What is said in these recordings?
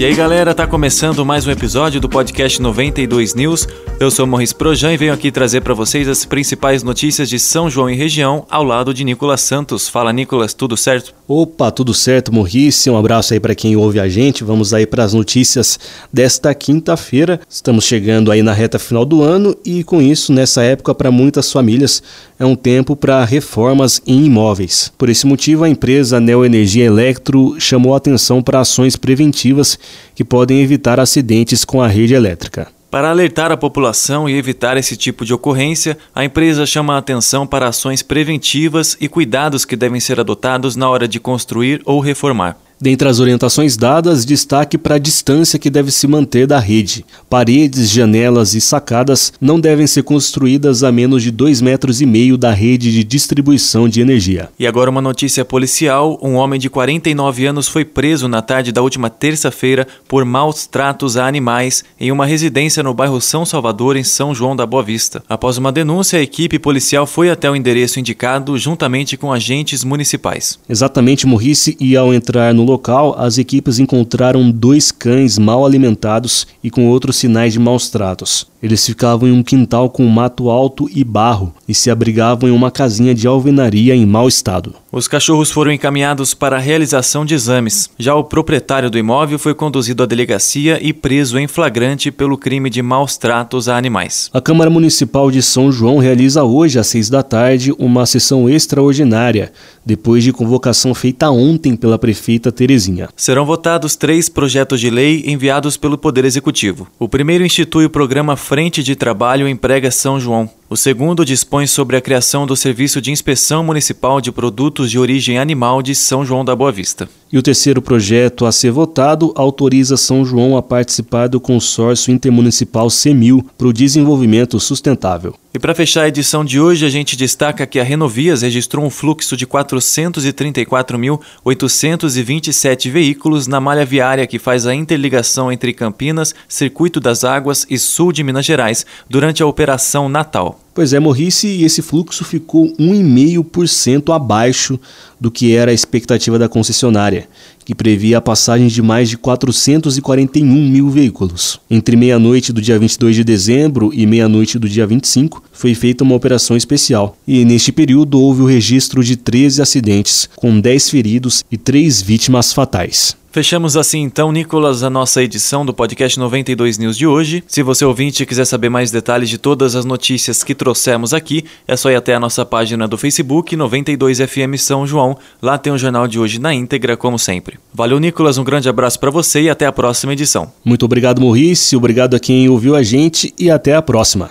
E aí, galera, tá começando mais um episódio do podcast 92 News. Eu sou Morris Projan e venho aqui trazer para vocês as principais notícias de São João e região, ao lado de Nicolas Santos. Fala, Nicolas, tudo certo? Opa, tudo certo, Morris. Um abraço aí para quem ouve a gente. Vamos aí para as notícias desta quinta-feira. Estamos chegando aí na reta final do ano e com isso, nessa época para muitas famílias, é um tempo para reformas em imóveis. Por esse motivo, a empresa Neoenergia Electro chamou a atenção para ações preventivas que podem evitar acidentes com a rede elétrica. Para alertar a população e evitar esse tipo de ocorrência, a empresa chama a atenção para ações preventivas e cuidados que devem ser adotados na hora de construir ou reformar. Dentre as orientações dadas, destaque para a distância que deve se manter da rede. Paredes, janelas e sacadas não devem ser construídas a menos de 2,5 metros e meio da rede de distribuição de energia. E agora uma notícia policial: um homem de 49 anos foi preso na tarde da última terça-feira por maus tratos a animais em uma residência no bairro São Salvador, em São João da Boa Vista. Após uma denúncia, a equipe policial foi até o endereço indicado juntamente com agentes municipais. Exatamente, Morrice, e ao entrar no local, as equipes encontraram dois cães mal alimentados e com outros sinais de maus tratos. Eles ficavam em um quintal com mato alto e barro e se abrigavam em uma casinha de alvenaria em mau estado. Os cachorros foram encaminhados para a realização de exames. Já o proprietário do imóvel foi conduzido à delegacia e preso em flagrante pelo crime de maus tratos a animais. A Câmara Municipal de São João realiza hoje, às seis da tarde, uma sessão extraordinária, depois de convocação feita ontem pela prefeita Terezinha. Serão votados três projetos de lei enviados pelo Poder Executivo. O primeiro institui o programa Frente de Trabalho Emprega São João. O segundo dispõe sobre a criação do Serviço de Inspeção Municipal de Produtos de Origem Animal de São João da Boa Vista. E o terceiro projeto a ser votado autoriza São João a participar do consórcio intermunicipal CEMIL para o desenvolvimento sustentável. E para fechar a edição de hoje, a gente destaca que a Renovias registrou um fluxo de 434.827 veículos na malha viária que faz a interligação entre Campinas, Circuito das Águas e Sul de Minas Gerais durante a Operação Natal. Pois é, Morrice, e esse fluxo ficou 1,5% abaixo do que era a expectativa da concessionária, que previa a passagem de mais de 441 mil veículos. Entre meia-noite do dia 22 de dezembro e meia-noite do dia 25, foi feita uma operação especial, e neste período houve o registro de 13 acidentes, com 10 feridos e 3 vítimas fatais. Fechamos assim então, Nicolas, a nossa edição do podcast 92 News de hoje. Se você ouvinte quiser saber mais detalhes de todas as notícias que trouxemos aqui, é só ir até a nossa página do Facebook 92FM São João. Lá tem o jornal de hoje na íntegra, como sempre. Valeu, Nicolas, um grande abraço para você e até a próxima edição. Muito obrigado, Maurício, obrigado a quem ouviu a gente e até a próxima.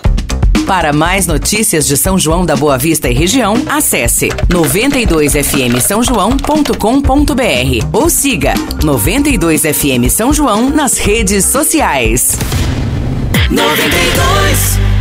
Para mais notícias de São João da Boa Vista e região, acesse 92fm São João.com.br ou siga 92fm São João nas redes sociais. 92